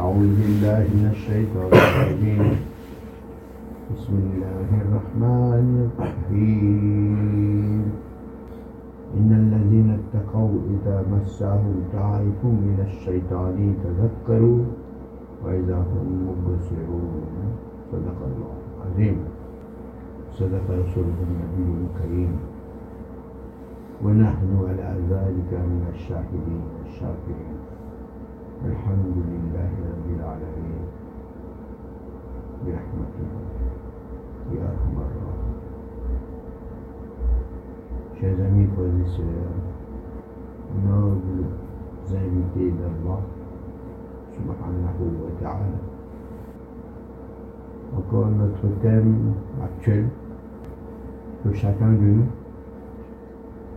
أعوذ بالله من الشيطان الرجيم. بسم الله الرحمن الرحيم. إن الذين اتقوا إذا مسهم طائف من الشيطان تذكروا وإذا هم مبصرون. صدق الله العظيم. صدق رسوله النبي الكريم. ونحن على ذلك من الشاهدين الشاكرين الحمد لله رب العالمين برحمته يا أرحم الراحمين Chers amis, frères et sœurs, nobles invités d'Allah, subhanahu wa ta'ala, encore notre thème actuel, que chacun de nous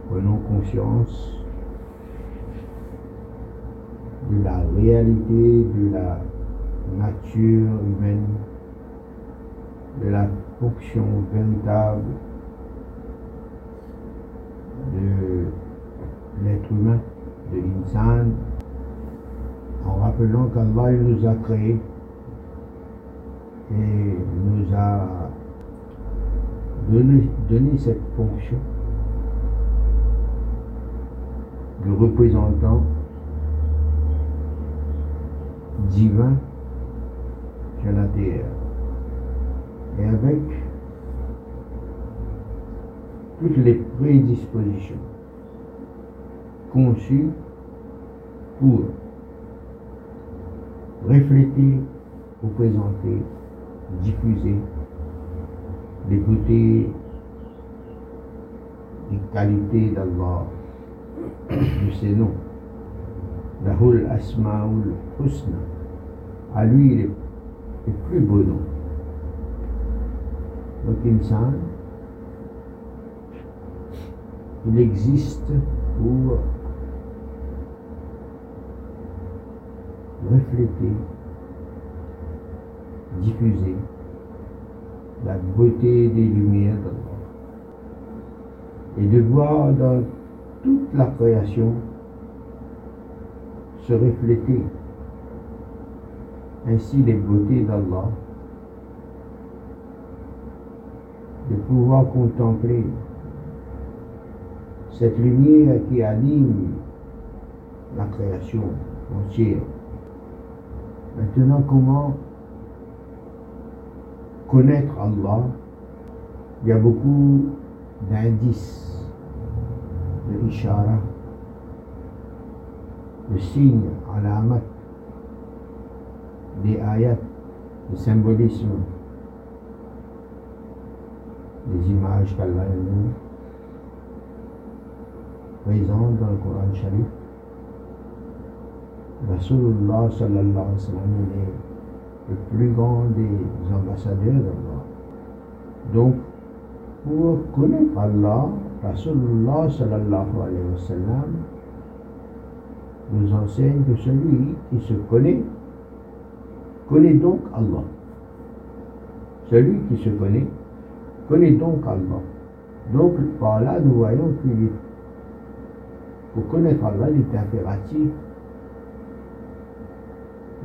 prenons conscience de la réalité de la nature humaine, de la fonction véritable de l'être humain, de l'insan, en rappelant qu'Allah nous a créés et nous a donné, donné cette fonction de représentant divin sur la terre. Et avec toutes les prédispositions conçues pour refléter ou présenter, diffuser les beautés, les qualités d'Allah, de ses noms. Lahul Asma'ul Husna. À lui les, les plus beaux noms. Donc, insan, il existe pour refléter, diffuser la beauté des lumières et de voir dans toute la création se refléter. Ainsi les beautés d'Allah, de pouvoir contempler cette lumière qui anime la création entière. Maintenant, comment connaître Allah? Il y a beaucoup d'indices, de ishara, de signes, alamat, des ayats, des symbolismes, des images qu'Allah nous présente dans le Coran Sharif. Rasulullah sallallahu alayhi wa sallam est le plus grand des ambassadeurs d'Allah. Donc, pour connaître Allah, Rasulullah sallallahu alayhi wa sallam nous enseigne que celui qui se connaît, connaît donc Allah. Celui qui se connaît, connaît donc Allah. Donc, par là, nous voyons qu'il est pour connaître Allah, il est impératif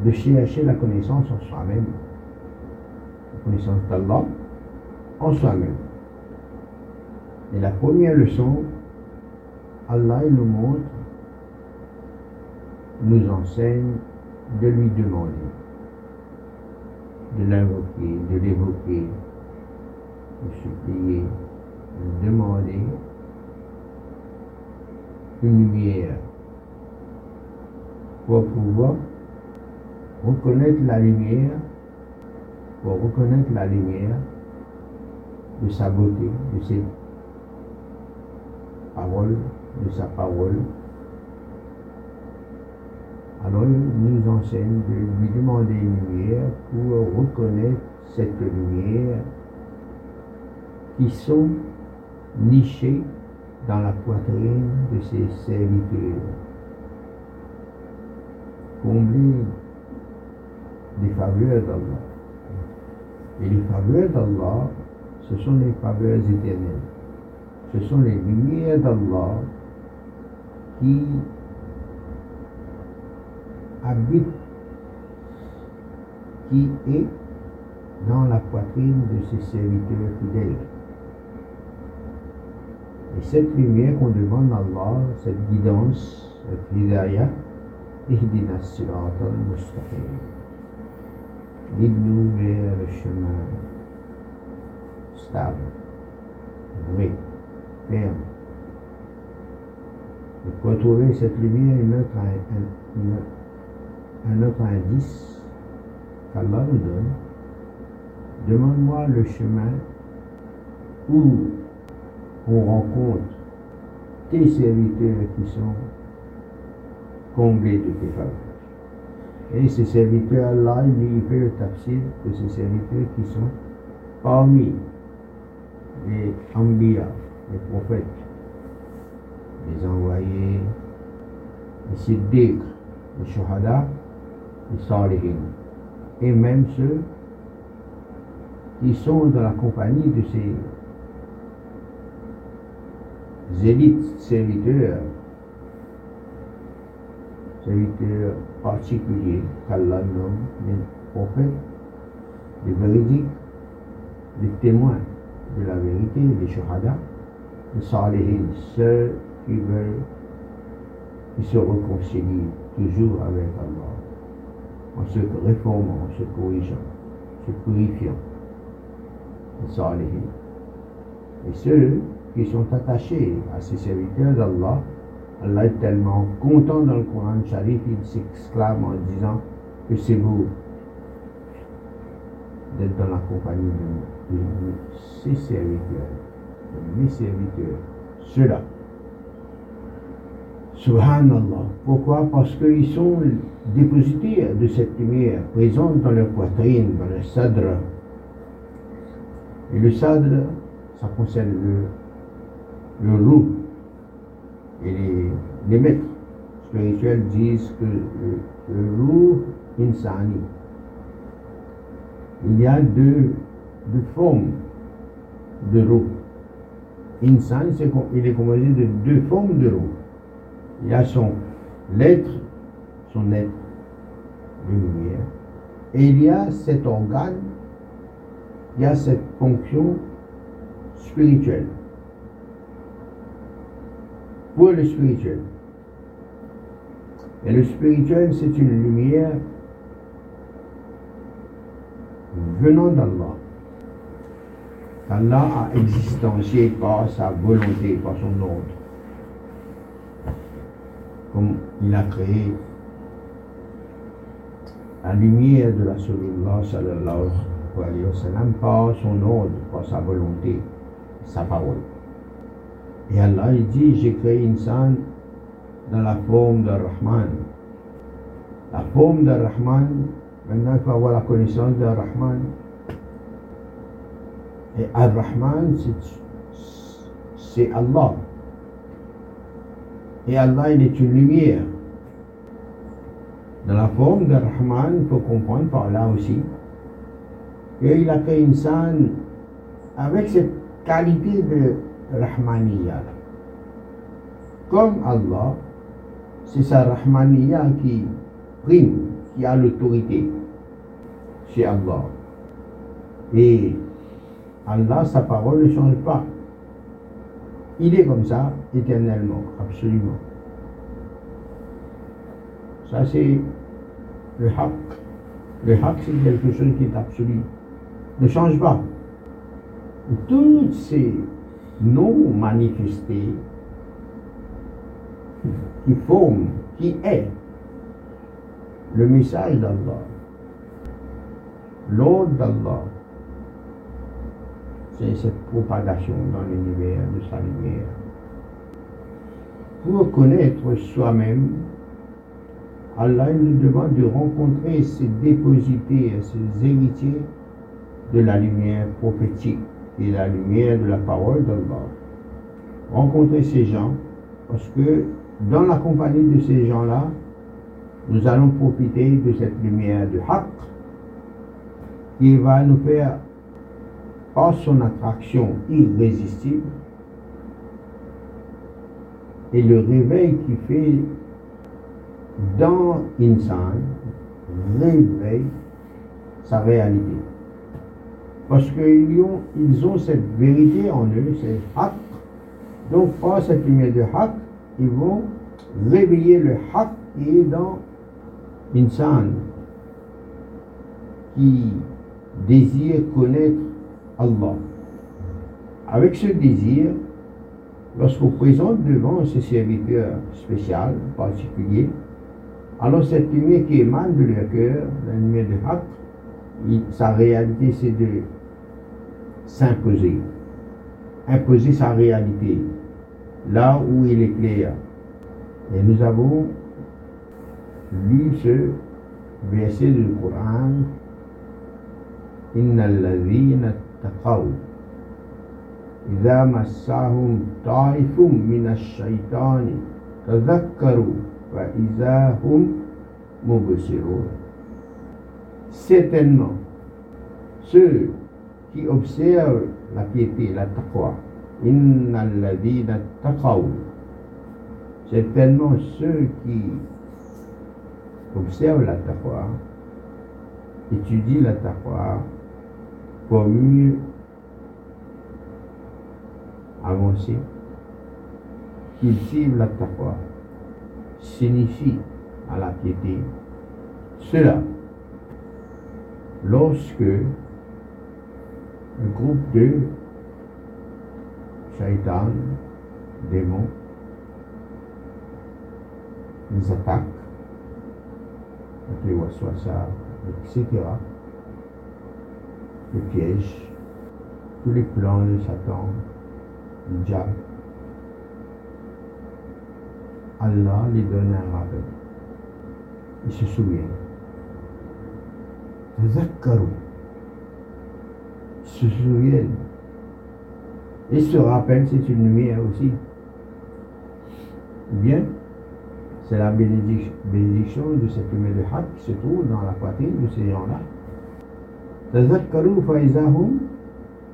de chercher la connaissance en soi-même. La connaissance d'Allah en soi-même. Et la première leçon, Allah il nous montre, nous enseigne de lui demander, de l'invoquer, de l'évoquer, de supplier, de demander une lumière pour pouvoir reconnaître la lumière, pour reconnaître la lumière de sa beauté, de ses paroles, de sa parole. Alors il nous enseigne de lui demander une lumière pour reconnaître cette lumière qui sont nichées dans la poitrine de ses serviteurs. Combler les faveurs d'Allah. Et les faveurs d'Allah, ce sont les faveurs éternelles. Ce sont les lumières d'Allah qui habitent qui est dans la poitrine de ses serviteurs fidèles. Et cette lumière qu'on demande à Allah, cette guidance, cette hidayah, ihdina sirat al-mustaqim. Guide-nous vers le chemin stable, vrai, ferme. Et pour trouver cette lumière, un, un autre indice qu'Allah nous donne, demande-moi le chemin où on rencontre tes serviteurs qui sont comblés de tes faveurs. Et ces serviteurs-là, il fait le tafsir de ces serviteurs qui sont parmi les Ambiya, les prophètes, les envoyés, les siddiq, les shuhada, les salihin, et même ceux qui sont dans la compagnie de ces élites serviteurs, serviteurs particuliers qu'Allah nomme les prophètes, les véridiques, les témoins de la vérité, les shuhada, les salihin, ceux qui veulent, qui se réconcilient toujours avec Allah, en se réformant, en se corrigeant, se purifiant. Et ceux qui sont attachés à ces serviteurs d'Allah, Allah est tellement content dans le Coran Sharif, il s'exclame en disant que c'est beau d'être dans la compagnie de, de, serviteurs, de mes serviteurs, ceux-là. Subhanallah. Pourquoi? Parce qu'ils sont dépositaires de cette lumière présente dans leur poitrine, dans leur sadr. Et le sadr, ça concerne le, le. Et les, les maîtres spirituels disent que le, le insani, il y a deux, formes de roux. Insan, il est composé de deux formes de roux. Il y a son l'être, son être de lumière, et il y a cet organe, il y a cette fonction spirituelle. Pour le spirituel? Et le spirituel, c'est une lumière venant d'Allah. Allah a existencié par sa volonté, par son ordre. Comme il a créé la lumière de la sallallahu sallam par son ordre, par sa volonté, sa parole. Et Allah il dit, j'ai créé une insan dans la forme de Rahman. La forme de Rahman, maintenant il faut avoir la connaissance de Rahman. Et Ar-Rahman, c'est Allah. Et Allah, il est une lumière. Dans la forme de Rahman, il faut comprendre par là aussi qu'il a une scène avec cette qualité de Rahmaniya. Comme Allah, c'est sa Rahmaniya qui prime, qui a l'autorité chez Allah. Et Allah, sa parole ne change pas. Il est comme ça éternellement, absolument. Ça, c'est le haq. Le haq, c'est quelque chose qui est absolu. Ne change pas. Toutes ces noms manifestés qui forment, qui est le message d'Allah, l'ordre d'Allah, c'est cette propagation dans l'univers de sa lumière. Pour connaître soi-même, Allah nous demande de rencontrer ces dépositaires, ces héritiers de la lumière prophétique et la lumière de la parole d'Allah. Rencontrer ces gens, parce que dans la compagnie de ces gens-là, nous allons profiter de cette lumière de Haqq qui va nous faire par son attraction irrésistible et le réveil qui fait dans Insan, réveille sa réalité. Parce qu'ils ont, ils ont cette vérité en eux, c'est haq. Donc, par cette lumière de haq, ils vont réveiller le haq qui est dans l'insan, qui désire connaître Allah. Avec ce désir, Lorsqu'on présente devant ce serviteur spécial, particulier, alors cette lumière qui émane de leur cœur, la lumière de Hak, sa réalité c'est de s'imposer, imposer sa réalité, là où il est clair. Et nous avons lu ce verset du Coran, Inna إذا مسهم طائف من الشيطان تذكروا فإذا هم مبصرون Certainement, ceux qui observent la piété, la taqwa, inna alladhina taqaw, certainement ceux qui observent la taqwa, étudient la taqwa pour mieux avancer, cultivent la taqwa, signifie à la piété. Cela, lorsque le groupe de shaitan, démons, les attaques, les waswasa, etc., les pièges, tous les plans de Satan, diable, Allah les donne un rappel. Ils se souviennent. Zakkarou. Ils se souviennent. Et ce rappel, c'est une lumière aussi. Bien, c'est la bénédiction de cette lumière de Haq qui se trouve dans la poitrine de ces gens-là. Tazakkarou faizahum,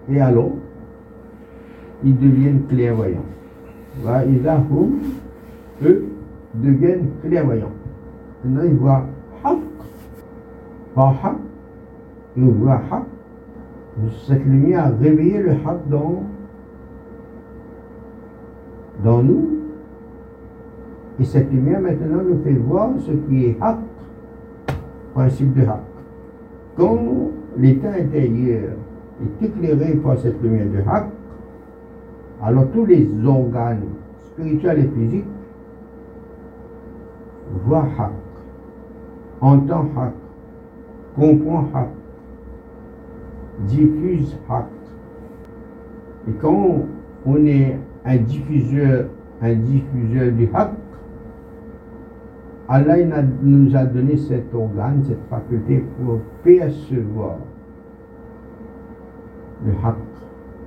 et alors, ils deviennent clairvoyants. Eux, deviennent clairvoyants. Maintenant, ils voient Haq, par Haq, ils voient Haq. Cette lumière a réveillé le Haq dans, dans nous. Et cette lumière maintenant nous fait voir ce qui est Haq, principe de Haq. Quand l'état intérieur est éclairé par cette lumière de Haq, alors tous les organes spirituels et physiques voient Haq, entendent Haq, comprend Haq, diffuse Haq. Et quand on est un diffuseur, un diffuseur du Haq, Allah nous a donné cet organe, cette faculté pour percevoir le haq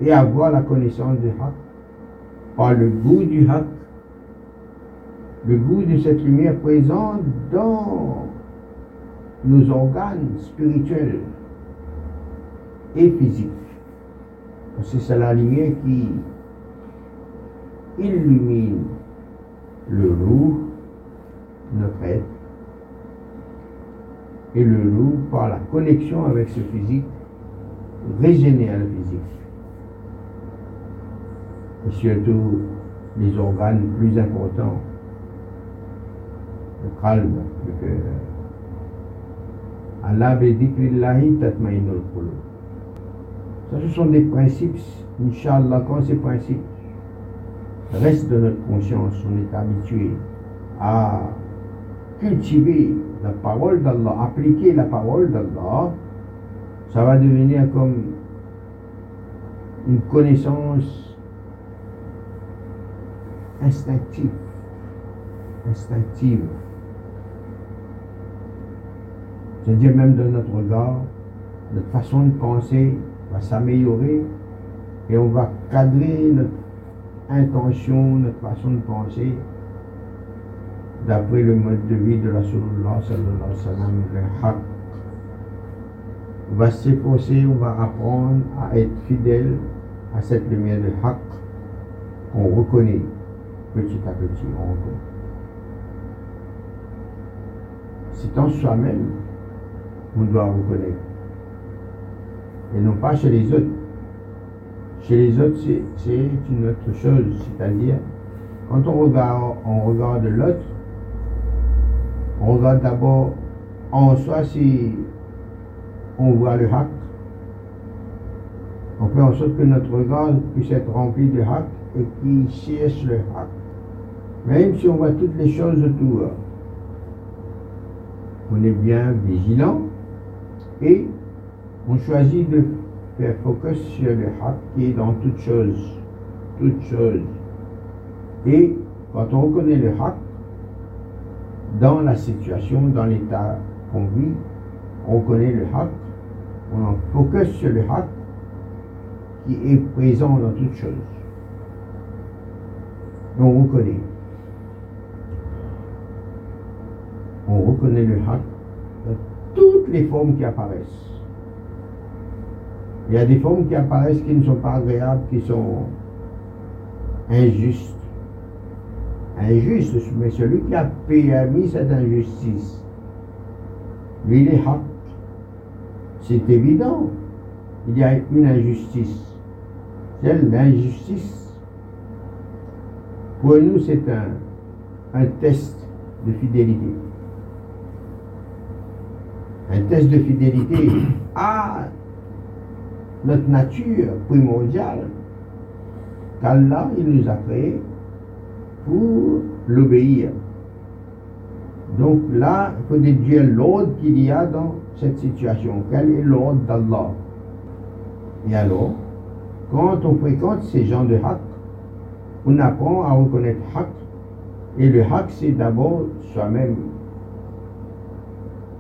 et avoir la connaissance du haq par le goût du haq, le goût de cette lumière présente dans nos organes spirituels et physiques. Parce que c'est la lumière qui illumine le loup notre être et le loup par la connexion avec ce physique régénère le physique et surtout les organes plus importants. Le calme le cœur. Allah tatmainul ça ce sont des principes. Inch'Allah quand ces principes restent dans notre conscience on est habitué à cultiver la parole d'Allah, appliquer la parole d'Allah, ça va devenir comme une connaissance instinctive. Instinctive. C'est-à-dire même dans notre regard, notre façon de penser va s'améliorer et on va cadrer notre intention, notre façon de penser d'après le mode de vie de la sallallahu alayhi wa sallam, le haq. On va s'efforcer, on va apprendre à être fidèle à cette lumière de haq qu'on reconnaît petit à petit. On reconnaît. C'est en soi-même qu'on doit reconnaître et non pas chez les autres. Chez les autres, c'est une autre chose, c'est-à-dire, quand on regarde, on regarde l'autre, on regarde d'abord en soi si on voit le haq. On fait en sorte que notre regard puisse être rempli de haq qui cherche le haq. Même si on voit toutes les choses autour, on est bien vigilant et on choisit de faire focus sur le haq qui est dans toutes choses. Toutes choses. Et quand on reconnaît le haq, dans la situation, dans l'état qu'on vit, on reconnaît le haq, on en focus sur le haq qui est présent dans toutes choses. On reconnaît. On reconnaît le haq dans toutes les formes qui apparaissent. Il y a des formes qui apparaissent qui ne sont pas agréables, qui sont injustes. Injustes, mais celui qui a permis cette injustice, lui, il est haq. C'est évident. Il y a une injustice. C'est l'injustice. Pour nous, c'est un, test de fidélité. Un test de fidélité à notre nature primordiale qu'Allah il nous a créé pour l'obéir. Donc là, il faut déduire l'ordre qu'il y a dans cette situation. Quel est l'ordre d'Allah Et alors, quand on fréquente ces gens de haq, on apprend à reconnaître haq. Et le haq, c'est d'abord soi-même.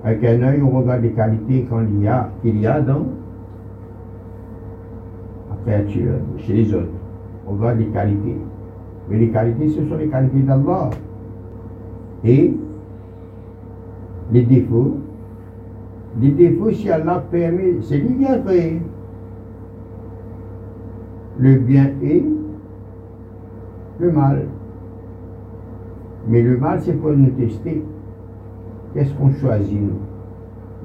Avec un œil, on regarde les qualités qu'il y, a, y a dans la créature, chez les autres. On regarde les qualités. Mais les qualités, ce sont les qualités d'Allah. Et les défauts. Les défauts, si Allah permet, c'est lui qui a. Le bien et le mal. Mais le mal, c'est pour nous tester. Qu'est-ce qu'on choisit, nous?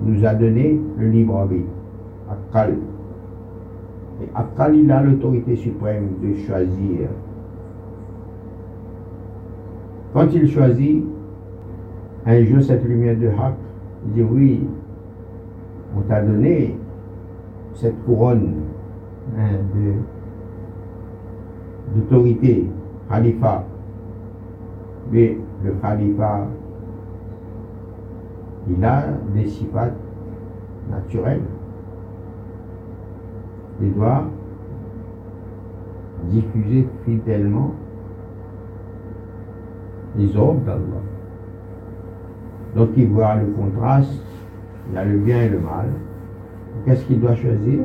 Nous a donné le libre arbitre. Akal. Et Akal, il a l'autorité suprême de choisir. Quand il choisit, un jour, cette lumière de Haq, il dit oui, on t'a donné cette couronne hein, d'autorité, khalifa. Mais le khalifa, il a des sifats naturels. Il doit diffuser fidèlement les ordres d'Allah. Donc il voit le contraste, il a le bien et le mal. Qu'est-ce qu'il doit choisir?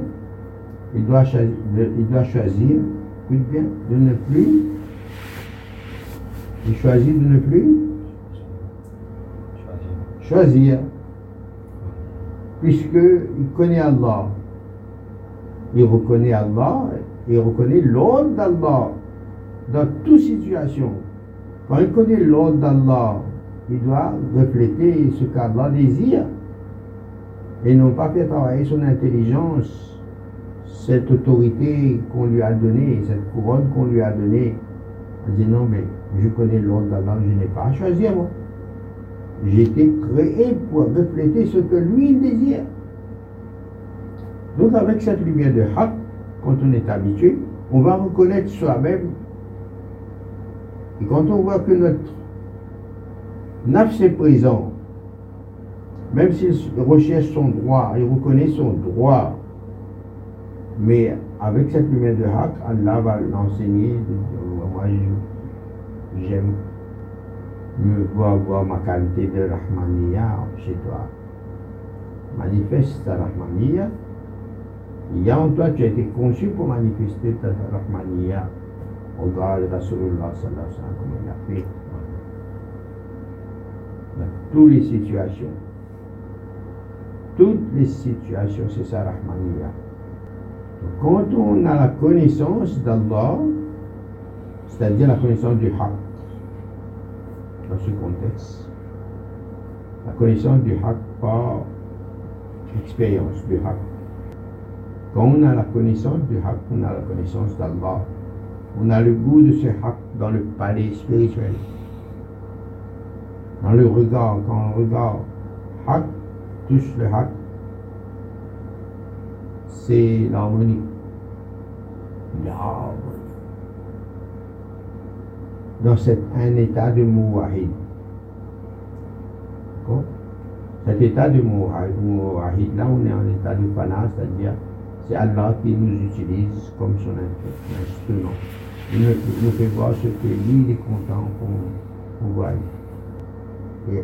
Il doit, choisir, il doit choisir, bien, de ne plus. Il choisit de ne plus choisir. Puisqu'il connaît Allah. Il reconnaît Allah, il reconnaît l'ordre d'Allah dans toute situation. Quand il connaît l'ordre d'Allah, il doit refléter ce qu'Allah désire et non pas faire travailler son intelligence, cette autorité qu'on lui a donnée, cette couronne qu'on lui a donnée. Dit je connais l'ordre d'Allah, je n'ai pas à choisir. J'ai été créé pour refléter ce que lui désire. Donc avec cette lumière de Haq, quand on est habitué, on va reconnaître soi-même. Et quand on voit que notre Nafs est présent. Même s'il recherche son droit, il reconnaît son droit. Mais avec cette lumière de Haq, Allah va l'enseigner. J'aime me voir, voir ma qualité de Rahmaniya chez toi. Manifeste ta Rahmaniya. Il y a en toi, tu as été conçu pour manifester ta Rahmaniya. Regarde Rasulullah sallallahu comme il a fait toutes les situations. Toutes les situations, c'est ça Rahmaniya. Quand on a la connaissance d'Allah, c'est-à-dire la connaissance du Haq, dans ce contexte, la connaissance du Haq par expérience du Haq. Quand on a la connaissance du haq, on a la connaissance d'Allah. On a le goût de ce haq dans le palais spirituel. Dans le regard, quand on regarde haq, touche le haq, c'est. L'harmonie. Dans un état de mouahid. Cet état de mouahid, là on est en état de fana, c'est-à-dire c'est Allah qui nous utilise comme son instrument. Il nous, fait voir ce que lui il est content qu'on voit. Et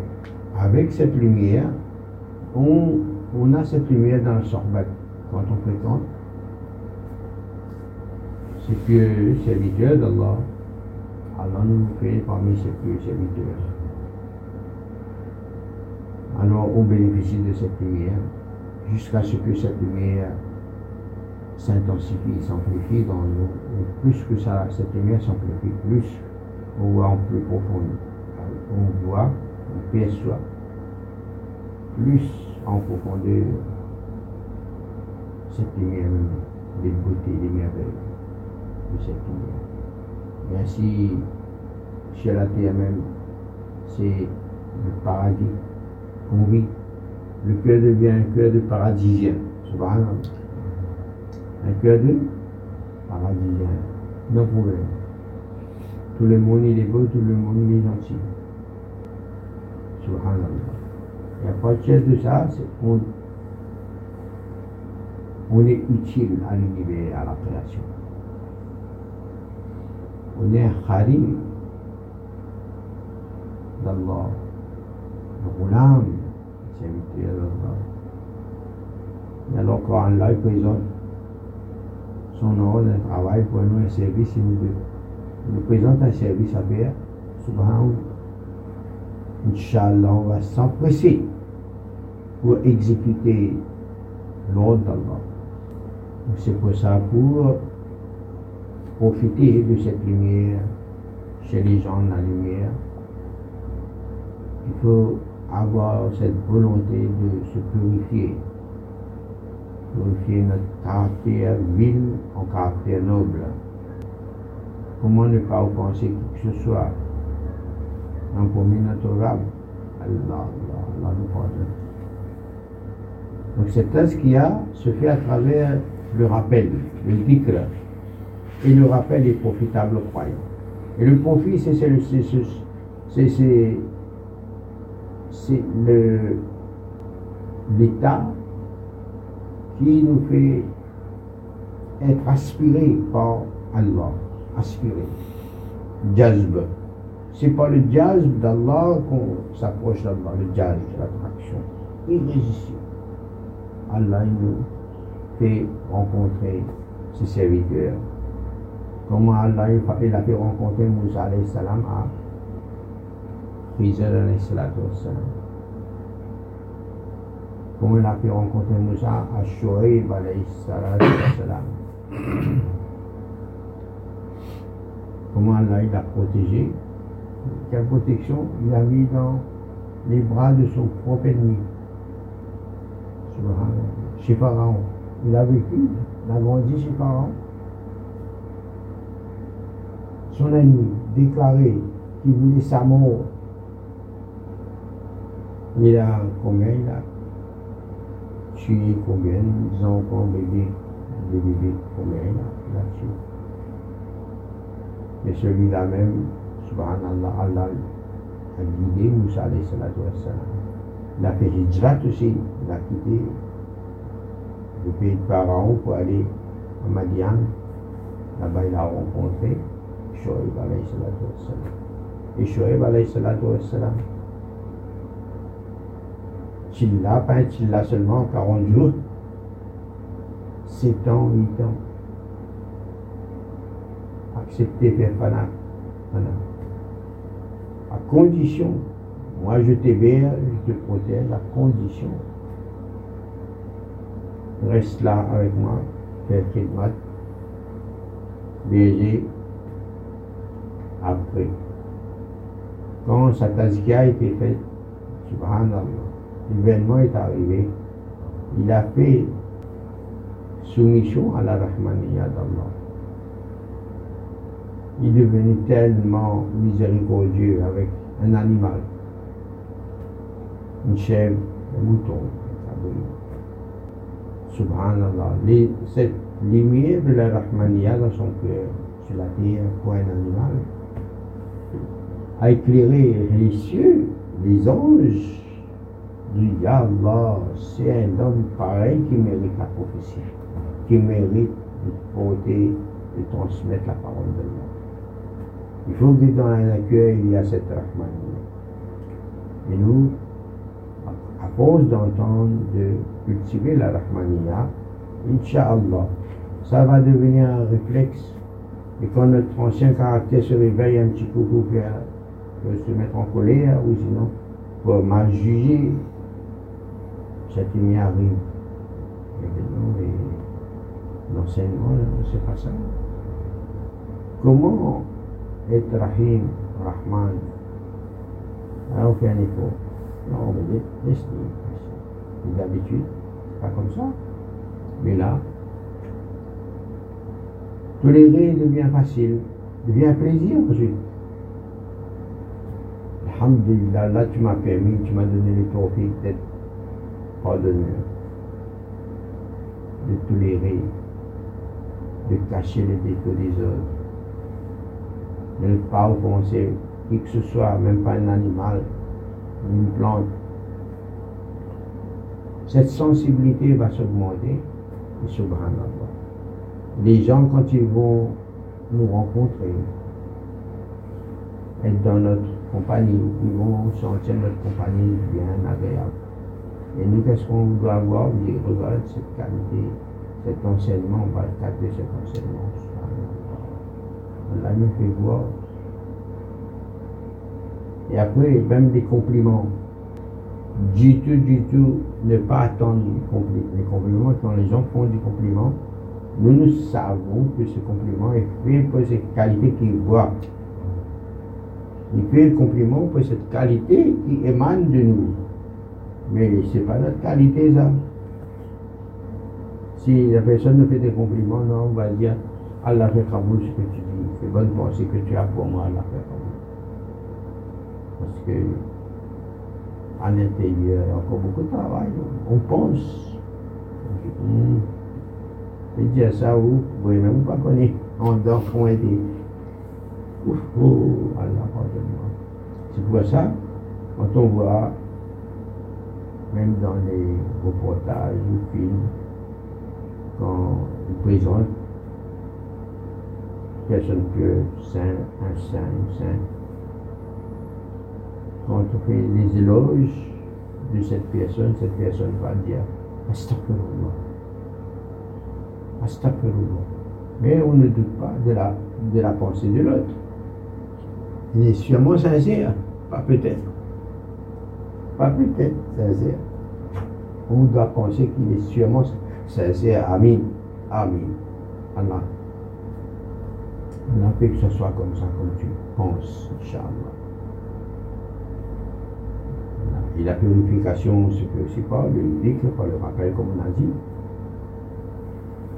avec cette lumière, on, a cette lumière dans le sorbat quand on fréquente. C'est que serviteur d'Allah, Nous fait parmi ses plus serviteurs. Alors on bénéficie de cette lumière jusqu'à ce que cette lumière s'intensifie, s'amplifie dans nous. Et plus que ça, cette lumière s'amplifie, plus on voit en plus profond. On voit, on perçoit plus en profondeur cette lumière des beautés, des merveilles de cette lumière. Et ainsi, chez la terre même, c'est le paradis qu'on vit. Le cœur devient un cœur de paradisien. Subhanallah. Un cœur de paradisien. Non problème. Tout le monde est beau, tout le monde est gentil. Subhanallah. Et à partir de ça, on, on est utile à l'univers, à la création. Est un khalim d'Allah, le ghulam, serviteur d'Allah. Et alors quand Allah son ordre, un travail pour nous, un service, il nous, présente un service à faire, subhanallah, Inch'Allah, on va s'empresser pour exécuter l'ordre d'Allah. C'est pour ça, pour profiter de cette lumière chez les gens de la lumière, il faut avoir cette volonté de se purifier, purifier notre caractère vil en caractère noble. Comment ne pas penser que ce soit? Un premier notre Allah, Allah, Allah nous. Donc cette qu'il y a se fait à travers le rappel, le dhikr. Et le rappel est profitable aux croyants. Et le profit, c'est l'état qui nous fait être aspiré par Allah. Aspiré. Jazb. C'est pas le jazz d'Allah qu'on s'approche d'Allah, le jazz, l'attraction irrésistible. Allah nous fait rencontrer ses serviteurs. Comment Allah il a fait rencontrer Moussa salam à Khizr salam. Comment il a fait rencontrer Moussa à Shoaib salam. Comment Allah il a protégé quelle protection? Il a mis dans les bras de son propre ennemi chez Pharaon. Il a vécu, il a grandi chez Pharaon. Son ennemi déclaré qu'il voulait sa mort. Il a combien il a tué combien Ils ont encore bébé, des bébés, combien il a, il a tué. Mais celui-là même, subhanallah, Allah a guidé Moussa alayhi salatu Il a fait hijrat aussi, il a quitté le pays de Pharaon pour aller à Madian. Là-bas, il a rencontré Shoaib alayhi salatu wassalam. Et Shoaib alayhi salatu wassalam, Chilla, pas Chilla seulement 40 jours, 7 ans, 8 ans. Accepter faire fana. À condition, moi je t'héberge, je te protège, à condition reste là avec moi, fais khidmat, baiser Quand sa tazkia a été faite, subhanallah, l'événement est arrivé, il a fait soumission à la Rahmaniya d'Allah. Il est devenu tellement miséricordieux avec un animal, une chèvre, un mouton, Subhanallah, les, cette lumière de la Rahmaniya dans son cœur, sur la terre pour un animal, a éclairé les cieux, les anges, dit Allah, c'est un homme pareil qui mérite la prophétie, qui mérite de porter, de transmettre la parole de Allah. Il faut que dans un accueil, il y a cette Rahmaniya. Et nous, à force d'entendre, de cultiver la Rahmaniya, Inch'Allah, ça va devenir un réflexe. Et quand notre ancien caractère se réveille un petit faire, se mettre en colère, ou sinon, pour mal juger, cette lumière arrive. Et l'enseignement, c'est pas ça. Comment être Rahim, Rahman? Alors on fait un effort. Non, on va laisse D'habitude, pas comme ça. Mais là, tolérer devient facile, devient plaisir ensuite. Alhamdulillah, là tu m'as permis, tu m'as donné le tawfiq d'être pardonneur, de tolérer, de cacher les défauts des autres, de ne pas offenser qui que ce soit, même pas un animal, une plante. Cette sensibilité va s'augmenter, et subhanallah. Les gens, quand ils vont nous rencontrer, être dans notre compagnie, ils vont sentir notre compagnie bien agréable. Et nous, qu'est-ce qu'on doit avoir? Dire, regarde cette qualité, cet enseignement, on va capter cet enseignement. Allah nous fait voir. Et après, même des compliments. Du tout, du tout, ne pas attendre les compliments. Quand les gens font des compliments, nous, nous savons que ce compliment est fait pour cette qualité qu'ils voient. Il fait le compliment pour cette qualité qui émane de nous. Mais ce n'est pas notre qualité, ça. Si la personne nous fait des compliments, non, on va dire Allah fait Kaboul ce que tu dis. C'est bonne pensée que tu as pour moi, Allah fait Kaboul. Parce que, à l'intérieur, il y a encore beaucoup de travail. On pense. Hmm. Et dire ça, vous ne pouvez même pas connaître. On dort, on est des. Ouf, oh, Allah, pardonne-moi. C'est pour ça, quand on voit même dans les reportages ou films, quand ils présentent personne que saint, un saint, une sainte, quand on fait les éloges de cette personne, cette personne va dire Astaghfirullah. Astaghfirullah. Mais on ne doute pas de la, de la pensée de l'autre. Il est sûrement sincère, pas peut-être. Pas peut-être sincère. On doit penser qu'il est sûrement sincère. Amin. Amin. Allah. Allah fait que ce soit comme ça, comme tu penses, Inch'Allah. Et la purification se fait aussi par le par le rappel, comme on a dit,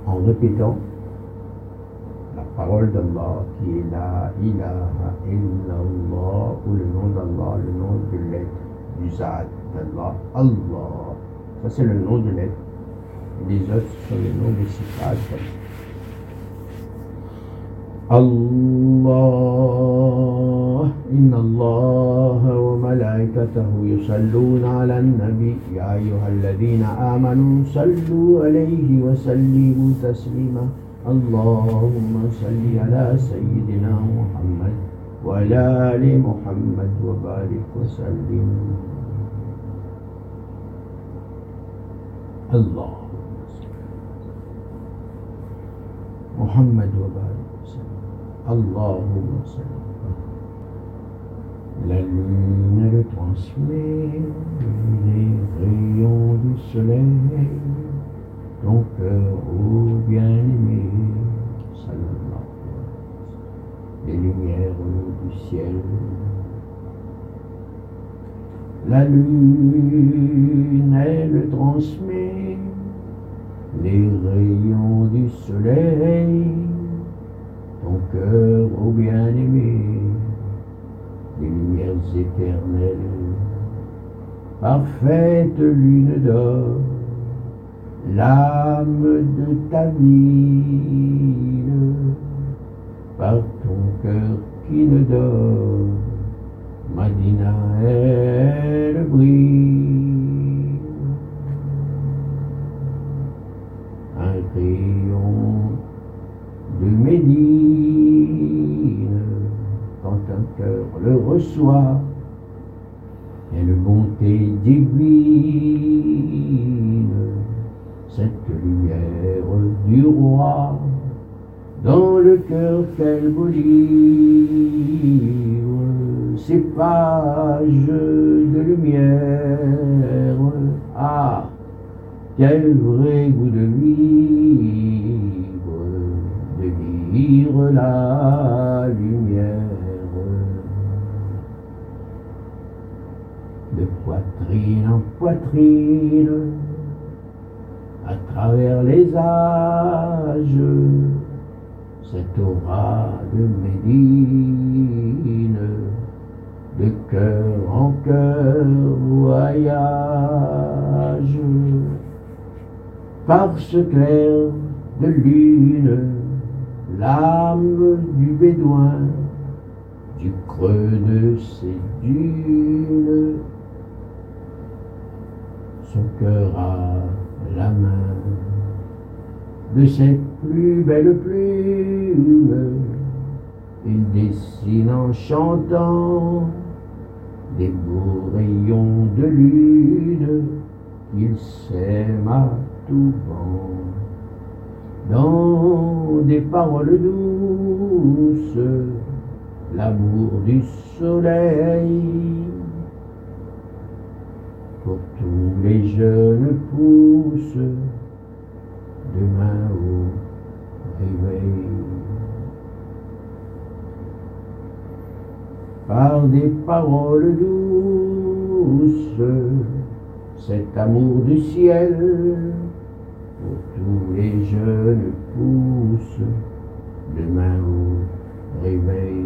en répétant la parole d'Allah qui est la ilaha illallah, ou le nom d'Allah, le nom de l'être du Zad d'Allah, Allah. Ça, c'est le nom de l'être. Les autres sont les noms des citations. الله إن الله وملائكته يصلون على النبي يا أيها الذين آمنوا صلوا عليه وسلموا تسليما اللهم صل على سيدنا محمد وعلى آل محمد وبارك وسلم. الله محمد وبارك وسلم. اللهم صل La lune le transmet les rayons du soleil, ton cœur, ô bien-aimé, les lumières du ciel. La lune, elle transmet les rayons du soleil, ton cœur, ô bien-aimé, les lumières éternelles, parfaite lune d'or, l'âme de ta ville, par ton cœur qui ne dort, Madina, elle brille. Un rayon de Médine, quand un cœur le reçoit, une bonté divine, cette lumière du roi, dans le cœur qu'elle beau ces pages de lumière. Ah, quel vrai goût de vivre, de lire la lumière. De poitrine en poitrine, travers les âges, cette aura de Médine de cœur en cœur voyage. Par ce clair de lune, l'âme du bédouin, du creux de ses dunes, son cœur à la main de cette plus belle plume, il dessine en chantant des beaux rayons de lune qu'il sème à tout vent. Dans des paroles douces, l'amour du soleil, pour tous les jeunes pousses, demain au réveil. par des paroles douces, cet amour du ciel pour tous les jeunes pousses, demain au réveil.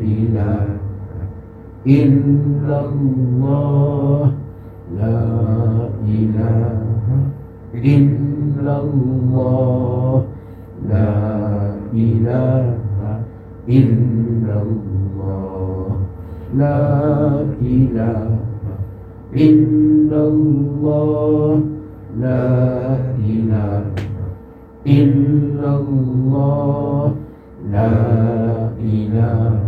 إله إلا الله لا إله إلا الله لا إله إلا الله لا إله إلا الله لا إله إلا الله لا إله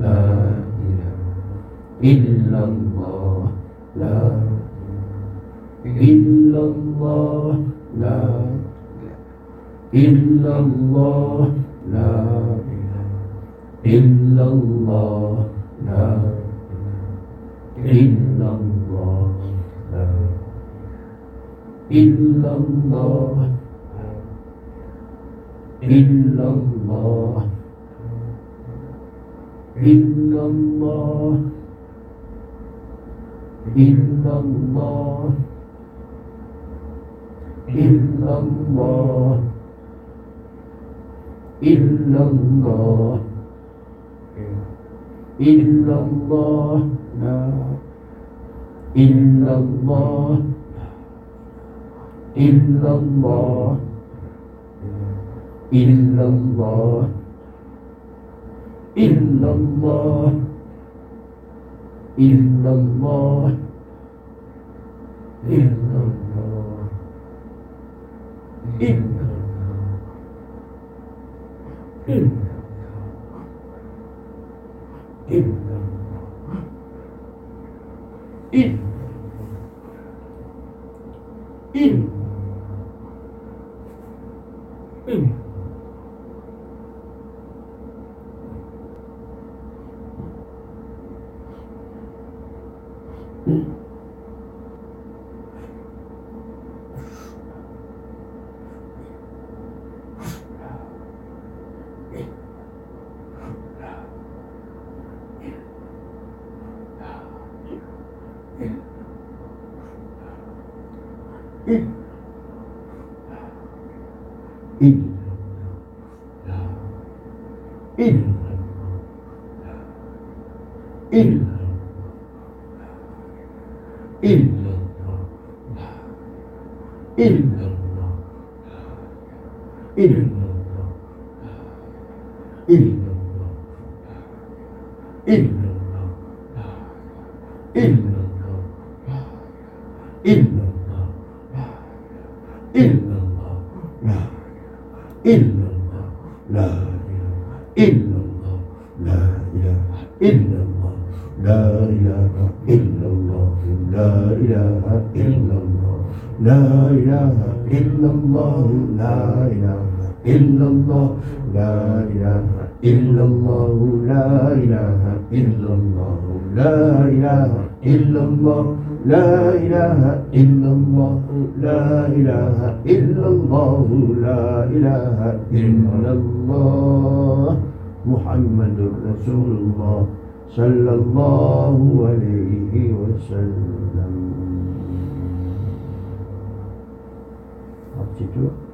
la illallah la illallah la illallah la illallah la illallah la illallah illallah إلا الله. لا إلا الله. إلا الله. إلا الله. إلا الله. إلا الله. إلا الله. إلا الله لا إلا الله. إلا الله. إلا الله. إلا الله. إلا الله. إلا الله illallah la illallah la ilaha illallah la ilaha illallah la ilaha illallah la ilaha illallah la ilaha illallah لا إله إلا الله لا إله إلا الله لا إله إلا الله لا إله إلا الله لا إله إلا الله لا إله إلا الله. محمد رسول الله صلى الله عليه وسلم. situ La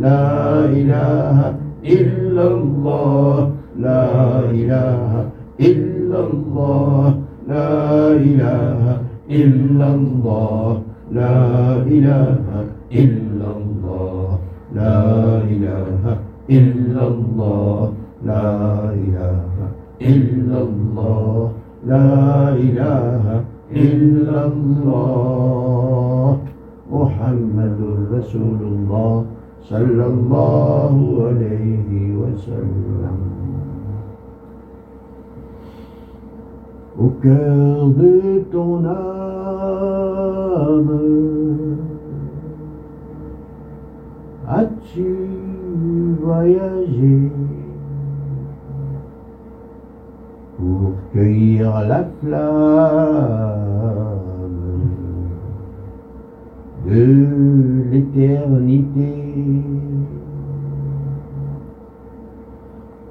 لا إله إلا الله لا إله إلا الله لا إله إلا الله لا إله إلا الله لا إله إلا الله لا إله إلا الله محمد رسول الله. صلى الله عليه وسلم au cœur de ton âme. As-tu voyagé pour cueillir la flamme de l'éternité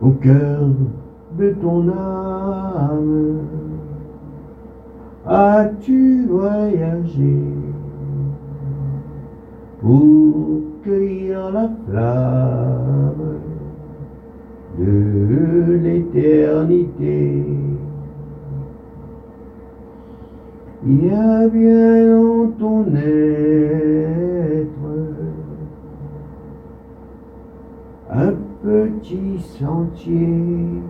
au cœur de ton âme. As-tu voyagé pour cueillir la flamme de l'éternité? Il y a bien dans ton être un petit sentier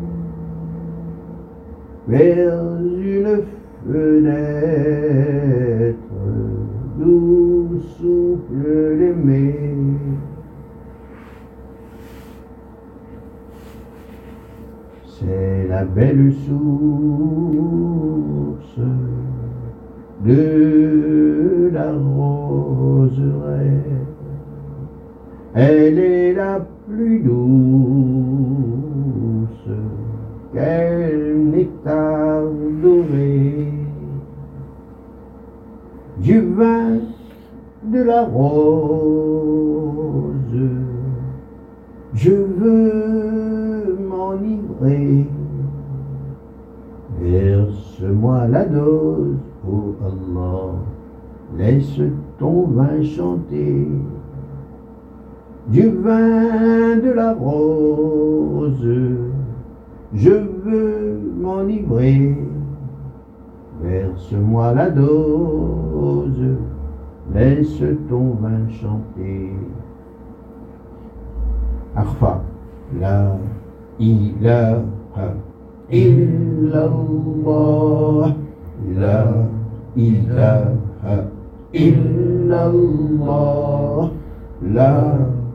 vers une fenêtre d'où souffle l'aimer. C'est la belle source de la roseraie. Elle est la plus douce qu'elle nectar doré du vin de la rose. Je veux m'enivrer, verse-moi la dose, oh Allah, laisse ton vin chanter du vin de la rose. Je veux m'enivrer, verse-moi la dose, laisse ton vin chanter. Arfa, la ilaha illallah, la ilaha illallah, la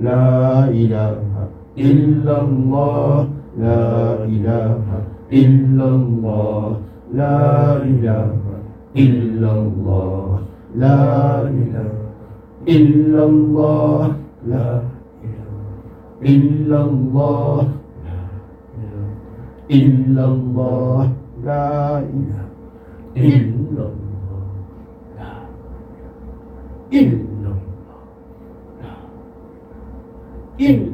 لا إله إلا الله لا إله إلا الله لا إله إلا الله لا إلا الله إلا الله لا إله إلا الله إلا إلا 运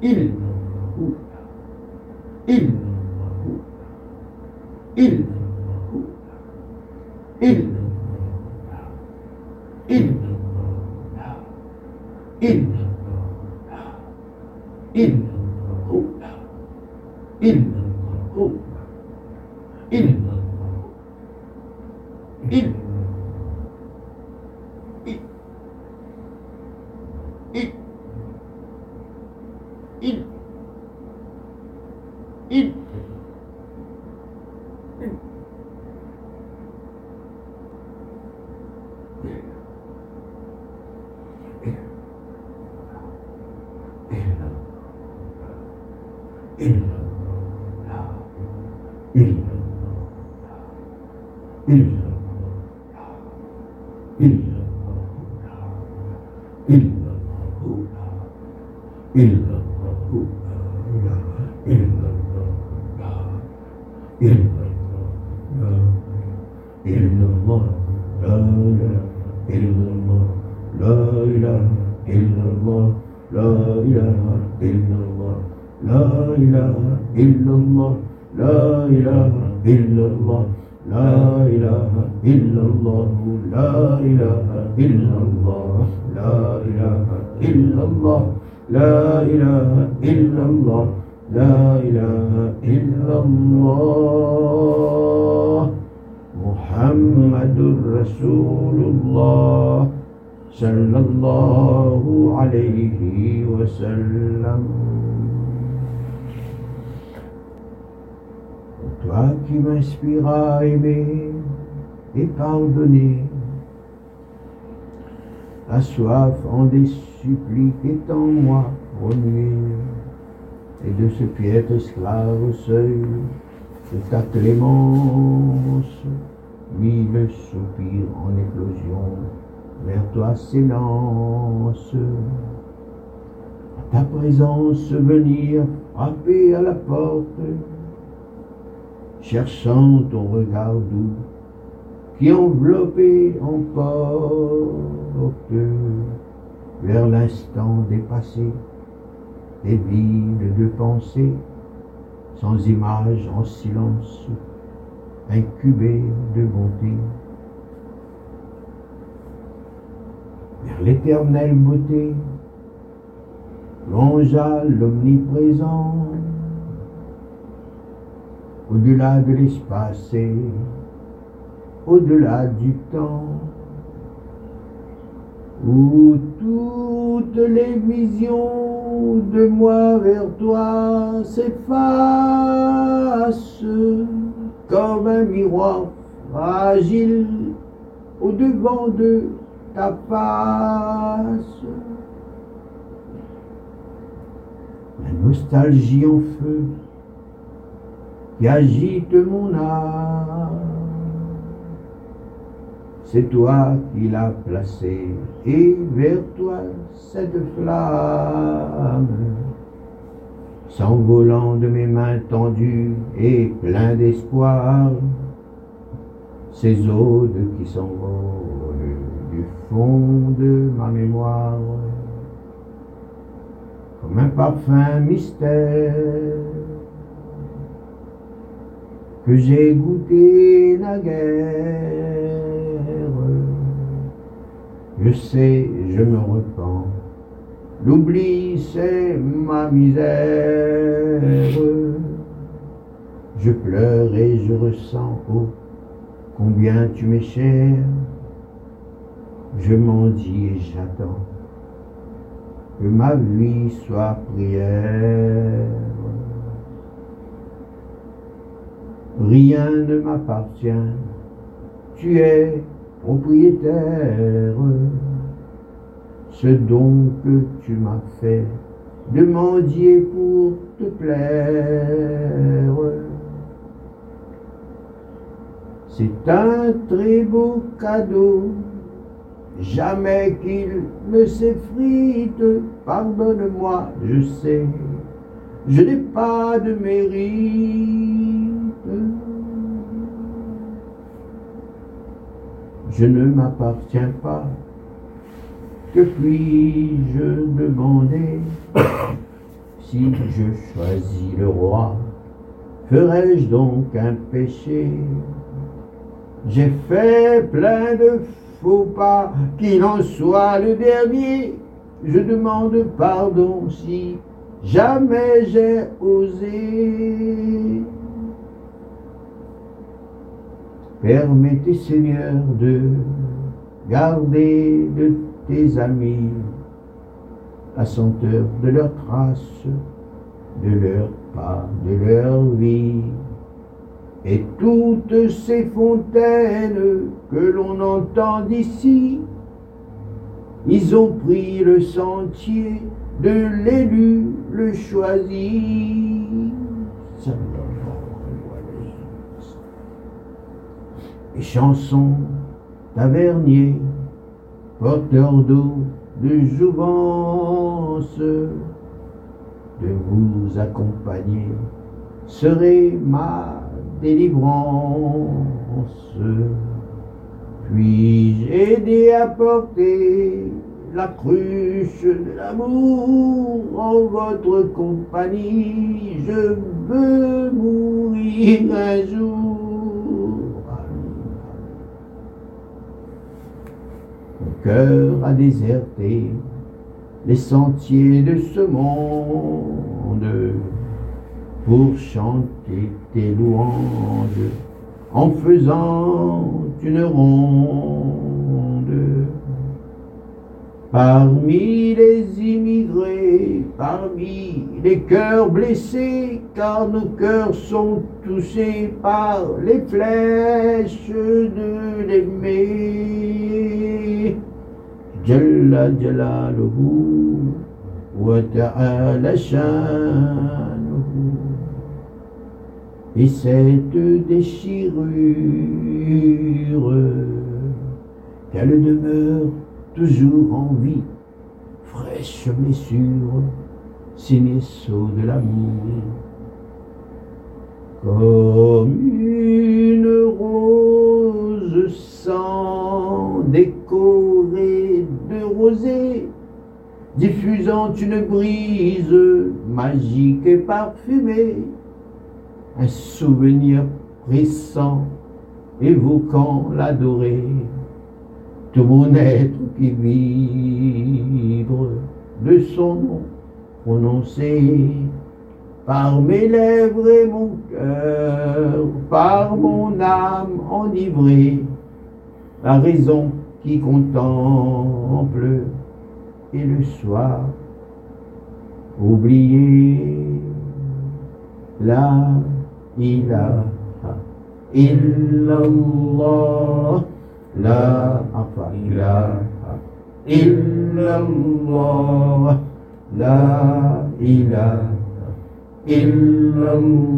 il, il, il, il, il, إله إلا الله. لا إله إلا الله. لا إله إلا الله. لا إله إلا الله. لا إله إلا الله. لا إله إلا الله. محمد رسول الله صلى الله عليه وسلم. Toi qui m'inspiras à aimer et pardonner, la soif en des suppliques est en moi remuée, et de ce piètre esclave au seuil de ta clémence, mille soupirs en éclosion, vers toi s'élance. Ta présence venir frapper à la porte, cherchant ton regard doux, qui enveloppé emporte vers l'instant dépassé, et vide de pensée, sans image, en silence, incubé de bonté. Vers l'éternelle beauté, plongea l'omniprésent, au-delà de l'espace et au-delà du temps, où toutes les visions de moi vers toi s'effacent comme un miroir fragile au devant de ta face. La nostalgie en feu qui agite mon âme. C'est toi qui l'as placé, et vers toi cette flamme, s'envolant de mes mains tendues et plein d'espoir, ces odes qui s'envolent du fond de ma mémoire, comme un parfum mystère j'ai goûté naguère. Je sais, je me repens. L'oubli, c'est ma misère. Je pleure et je ressens, oh, combien tu m'es cher. Je m'en dis et j'attends que ma vie soit prière. Rien ne m'appartient, tu es propriétaire. Ce don que tu m'as fait, de mendier pour te plaire. C'est un très beau cadeau, jamais qu'il ne s'effrite. Pardonne-moi, je sais, je n'ai pas de mérite. Je ne m'appartiens pas. Que puis-je demander? Si je choisis le roi Ferais-je donc un péché? J'ai fait plein de faux pas, qu'il en soit le dernier. Je demande pardon si jamais j'ai osé. Permettez, Seigneur, de garder de tes amis la senteur de leur trace, de leur pas, de leur vie. Et toutes ces fontaines que l'on entend d'ici, ils ont pris le sentier de l'élu, le choisi. Chansons taverniers, porteurs d'eau, de jouvence, de vous accompagner serait ma délivrance. Puis-je aider à porter la cruche de l'amour en votre compagnie? Je veux mourir un jour cœur a déserté les sentiers de ce monde pour chanter tes louanges en faisant une ronde. Parmi les immigrés, parmi les cœurs blessés, car nos cœurs sont touchés par les flèches de l'aimer. Jalla Jalaluhu wa ta'ala Et cette déchirure, qu'elle demeure toujours en vie, fraîche blessure, sinistre de l'amour. Comme une rose sans décorée de rosée, diffusant une brise magique et parfumée, un souvenir pressant évoquant l'adoré tout mon être qui vibre de son nom prononcé par mes lèvres et mon cœur, par mon âme enivrée, la raison qui contemple et le soir oublier la ilaha illallah la ilaha illallah la ilaha illallah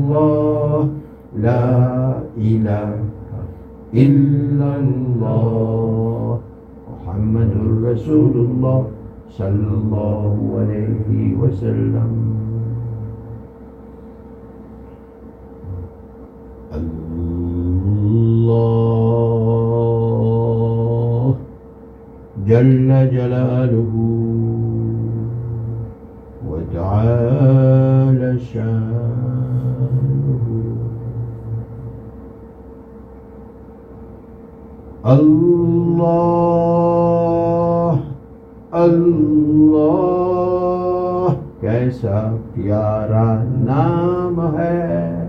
la ilaha illallah. محمد رسول الله صلى الله عليه وسلم. جل جلاله وتعالى شأنه اللہ اللہ، کیسا پیارا نام ہے؟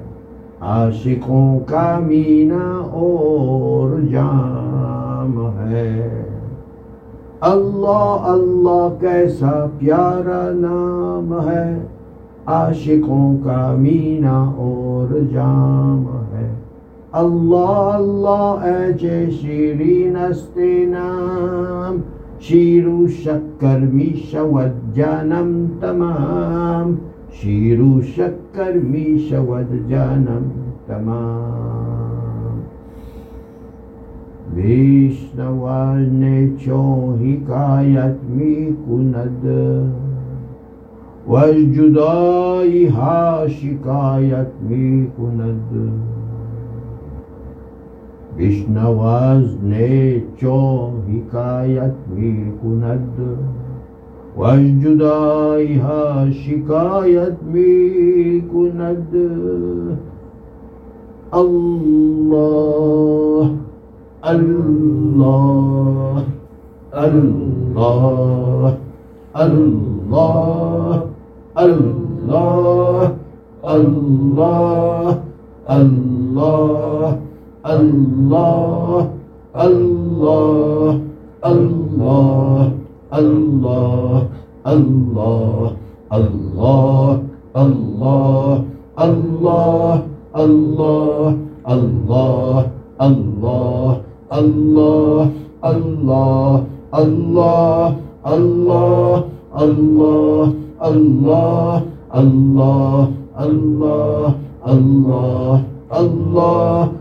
عاشقوں کا مینا اور جام ہے۔ اللہ اللہ، کیسا پیارا نام ہے؟ عاشقوں کا مینا اور جام ہے۔ اللہ الله اجه شیرین استینم نام و شکر می شود جانم تمام شیر و شکر می شود جانم تمام۔ ویشنوان چو حکایت می کند و جدائی ها شکایت می کند۔ चो हिकायत मी कुनद वजुदाई हा शिकायत मी कुनद Allah Allah Allah Allah Allah Allah Allah Allah Allah Allah Allah Allah Allah Allah Allah Allah Allah Allah Allah Allah Allah Allah Allah Allah Allah Allah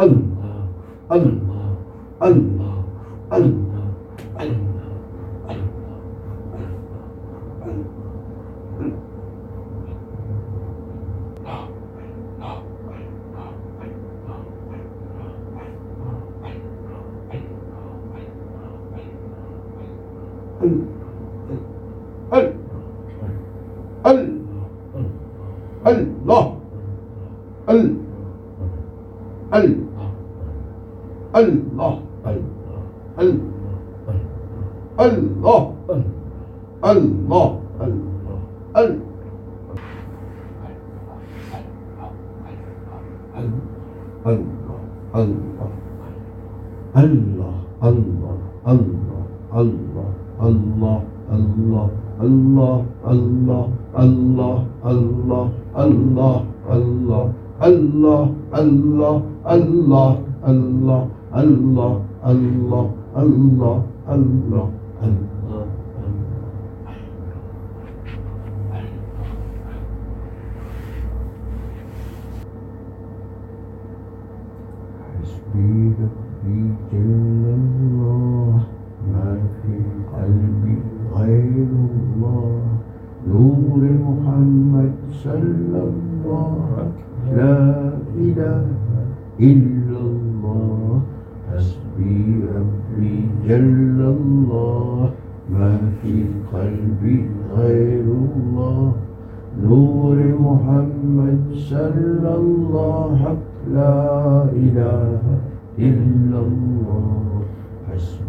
아유, 아유, 아유. الله الله الله الله الله الله الله الله الله الله الله الله الله الله الله الله الله حسبي ربي جل الله ما في قلبي غير الله. نور محمد صلى الله لا إله إلا الله. حسبي ربي جل الله. ما في قلبي غير الله. نور محمد صلى الله لا إله إلا الله.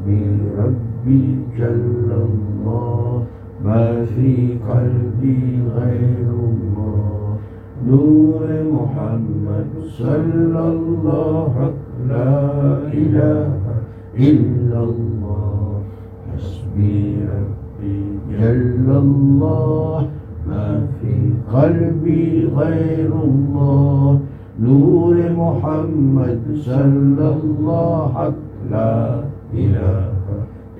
حسبي ربي جل الله. ما في قلبي غير الله. نور محمد صلى الله لا إله إلا الله. حسبي ربي جل الله. ما في قلبي غير الله. نور محمد صلى الله لا إله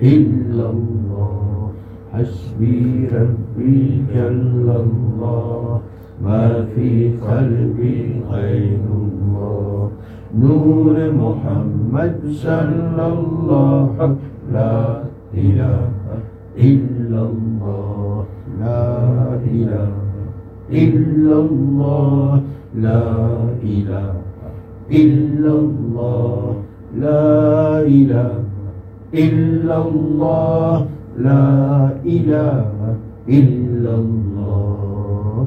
إلا الله حسبي ربي جل الله ما في قلبي غير الله نور محمد صلى الله لا إله إلا الله لا إله إلا الله لا إله إلا الله لا إله إلا الله لا إله إلا الله.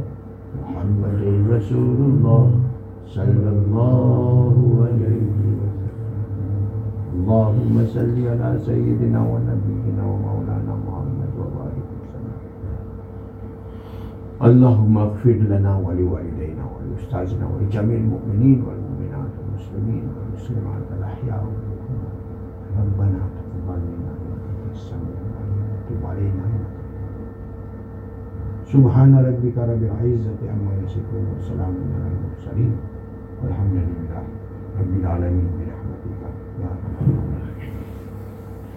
محمد رسول الله صلى الله عليه وسلم. اللهم صل على سيدنا ونبينا ومولانا محمد وبارك وسلم. اللهم اغفر لنا ولوالدينا ولأستاذنا ولجميع المؤمنين والمؤمنات والمسلمين والمسلمات الأحياء. ربنا علينا. سبحان ربك رب العزة عما يصفون وسلام على المرسلين والحمد لله رب العالمين برحمتك. يا أرحم الراحمين